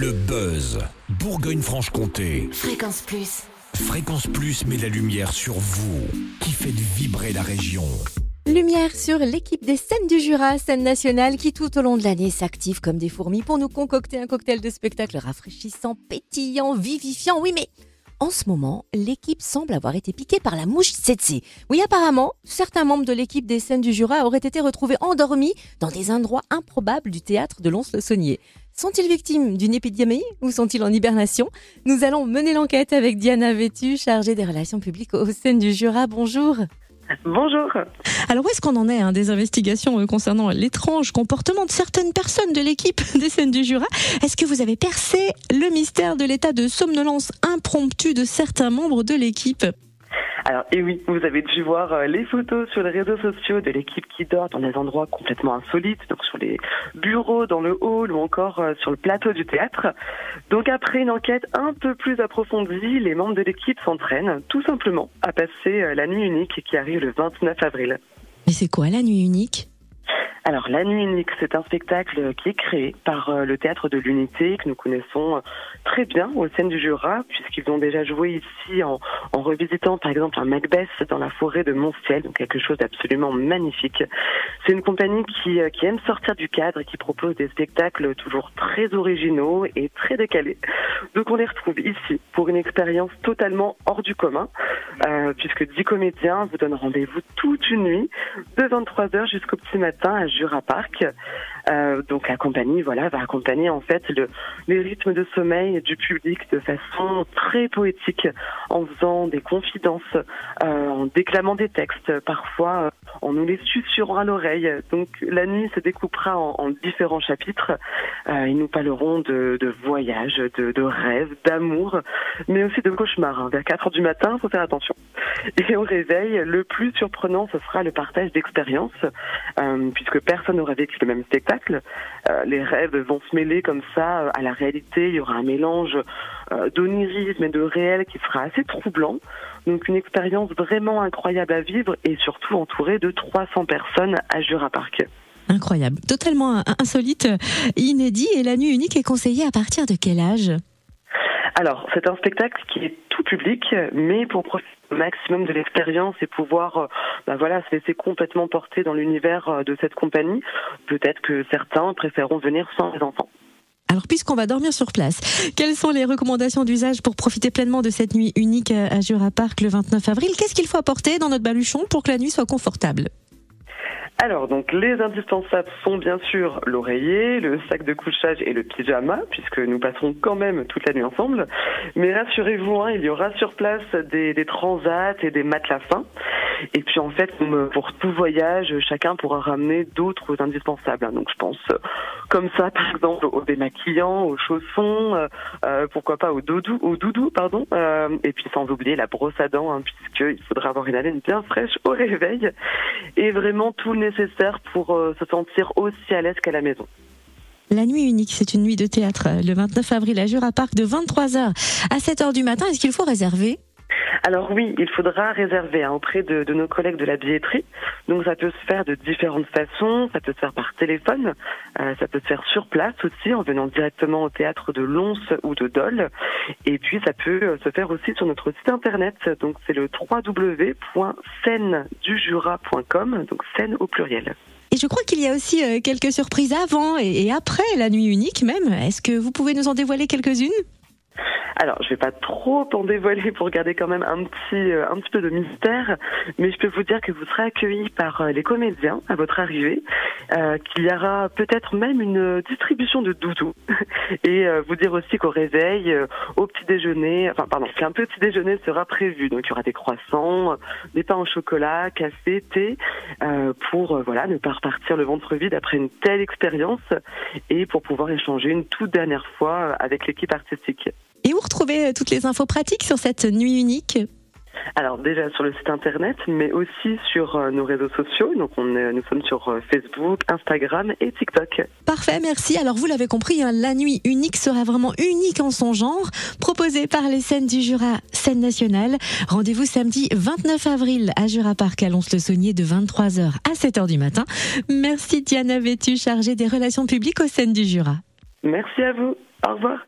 Le buzz. Bourgogne-Franche-Comté. Fréquence Plus. Fréquence Plus met la lumière sur vous, qui faites vibrer la région. Lumière sur l'équipe des scènes du Jura, scène nationale, qui tout au long de l'année s'active comme des fourmis pour nous concocter un cocktail de spectacle rafraîchissant, pétillant, vivifiant. Oui, mais en ce moment, l'équipe semble avoir été piquée par la mouche tsetse. Oui, apparemment, certains membres de l'équipe des scènes du Jura auraient été retrouvés endormis dans des endroits improbables du théâtre de Lons-le-Saunier. Sont-ils victimes d'une épidémie ou sont-ils en hibernation? Nous allons mener l'enquête avec Diana Vétu, chargée des relations publiques aux scènes du Jura. Bonjour. Bonjour. Alors où est-ce qu'on en est hein, des investigations euh, concernant l'étrange comportement de certaines personnes de l'équipe des scènes du Jura? Est-ce que vous avez percé le mystère de l'état de somnolence impromptu de certains membres de l'équipe? Alors, et oui, vous avez dû voir euh, les photos sur les réseaux sociaux de l'équipe qui dort dans des endroits complètement insolites, donc sur les bureaux, dans le hall ou encore euh, sur le plateau du théâtre. Donc après une enquête un peu plus approfondie, les membres de l'équipe s'entraînent tout simplement à passer euh, la nuit unique qui arrive le 29 avril. Mais c'est quoi la nuit unique? Alors, La Nuit Unique, c'est un spectacle qui est créé par euh, le Théâtre de l'Unité, que nous connaissons euh, très bien au sein du Jura, puisqu'ils ont déjà joué ici en, revisitant par exemple un Macbeth dans la forêt de Montciel, donc quelque chose d'absolument magnifique. C'est une compagnie qui, euh, qui aime sortir du cadre et qui propose des spectacles toujours très originaux et très décalés. Donc on les retrouve ici pour une expérience totalement hors du commun, euh, puisque 10 comédiens vous donnent rendez-vous toute une nuit, de 23h jusqu'au petit matin à Jura Park. Euh, donc la compagnie, voilà, va accompagner en fait le, les rythmes de sommeil du public de façon très poétique, en faisant des confidences, euh, en déclamant des textes, parfois euh, en nous les susurrant à l'oreille. Donc la nuit se découpera en, en différents chapitres. Euh, ils nous parleront de, de voyages, de, de rêves, d'amour, mais aussi de cauchemars. Hein. Vers 4 heures du matin, faut faire attention. Et au réveil, le plus surprenant, ce sera le partage d'expériences, euh, puisque personne n'aura vécu le même spectacle. Euh, les rêves vont se mêler comme ça euh, à la réalité. Il y aura un mélange euh, d'onirisme et de réel qui sera assez troublant. Donc une expérience vraiment incroyable à vivre et surtout entourée de 300 personnes à Jura Park. Incroyable, totalement insolite, inédit et la nuit unique est conseillée à partir de quel âge? Alors, c'est un spectacle qui est tout public, mais pour profiter au maximum de l'expérience et pouvoir, ben voilà, se laisser complètement porter dans l'univers euh, de cette compagnie, peut-être que certains préféreront venir sans les enfants. Alors, puisqu'on va dormir sur place, quelles sont les recommandations d'usage pour profiter pleinement de cette nuit unique à Jura Park le 29 avril? Qu'est-ce qu'il faut apporter dans notre baluchon pour que la nuit soit confortable? Alors, donc, les indispensables sont bien sûr l'oreiller, le sac de couchage et le pyjama, puisque nous passerons quand même toute la nuit ensemble. Mais rassurez-vous, hein, il y aura sur place des, des transats et des matelas fins. Et puis, en fait, pour tout voyage, chacun pourra ramener d'autres indispensables. Donc, je pense, comme ça, par exemple, aux démaquillants, aux chaussons, euh, euh, pourquoi pas aux doudou, aux doudou, pardon. Euh, et puis, sans oublier la brosse à dents, hein, puisqu'il faudra avoir une haleine bien fraîche au réveil. Et vraiment tout nécessaire pour euh, se sentir aussi à l'aise qu'à la maison. La nuit unique, c'est une nuit de théâtre le 29 avril à Jura Park de 23h à 7h du matin. Est-ce qu'il faut réserver? Alors oui, il faudra réserver hein, auprès de, de, nos collègues de la billetterie. Donc ça peut se faire de différentes façons, ça peut se faire par téléphone, euh, ça peut se faire sur place aussi en venant directement au théâtre de Lons ou de Dole. Et puis ça peut se faire aussi sur notre site internet. Donc c'est le www.scène-du-jura.com, donc scène au pluriel. Et je crois qu'il y a aussi euh, quelques surprises avant et après la nuit unique même. Est-ce que vous pouvez nous en dévoiler quelques-unes? Alors, je vais pas trop en dévoiler pour garder quand même un petit, euh, un petit peu de mystère, mais je peux vous dire que vous serez accueillis par euh, les comédiens à votre arrivée, euh, qu'il y aura peut-être même une distribution de doudou, et euh, vous dire aussi qu'au réveil, euh, au petit déjeuner, enfin pardon, qu'un petit déjeuner sera prévu. Donc, il y aura des croissants, des pains au chocolat, café, thé, pour voilà ne pas repartir le ventre vide après une telle expérience, et pour pouvoir échanger une toute dernière fois avec l'équipe artistique. Retrouver toutes les infos pratiques sur cette nuit unique alors déjà sur le site internet, mais aussi sur euh, nos réseaux sociaux. Donc on est, nous sommes sur euh, Facebook, Instagram et TikTok. Parfait, merci. Alors vous l'avez compris, hein, la nuit unique sera vraiment unique en son genre, proposée par les scènes du Jura, scène nationale. Rendez-vous samedi 29 avril à Jura Park à Lons-le-Saunier de 23h à 7h du matin. Merci Diana Vétu, chargée des relations publiques aux scènes du Jura. Merci à vous. Au revoir.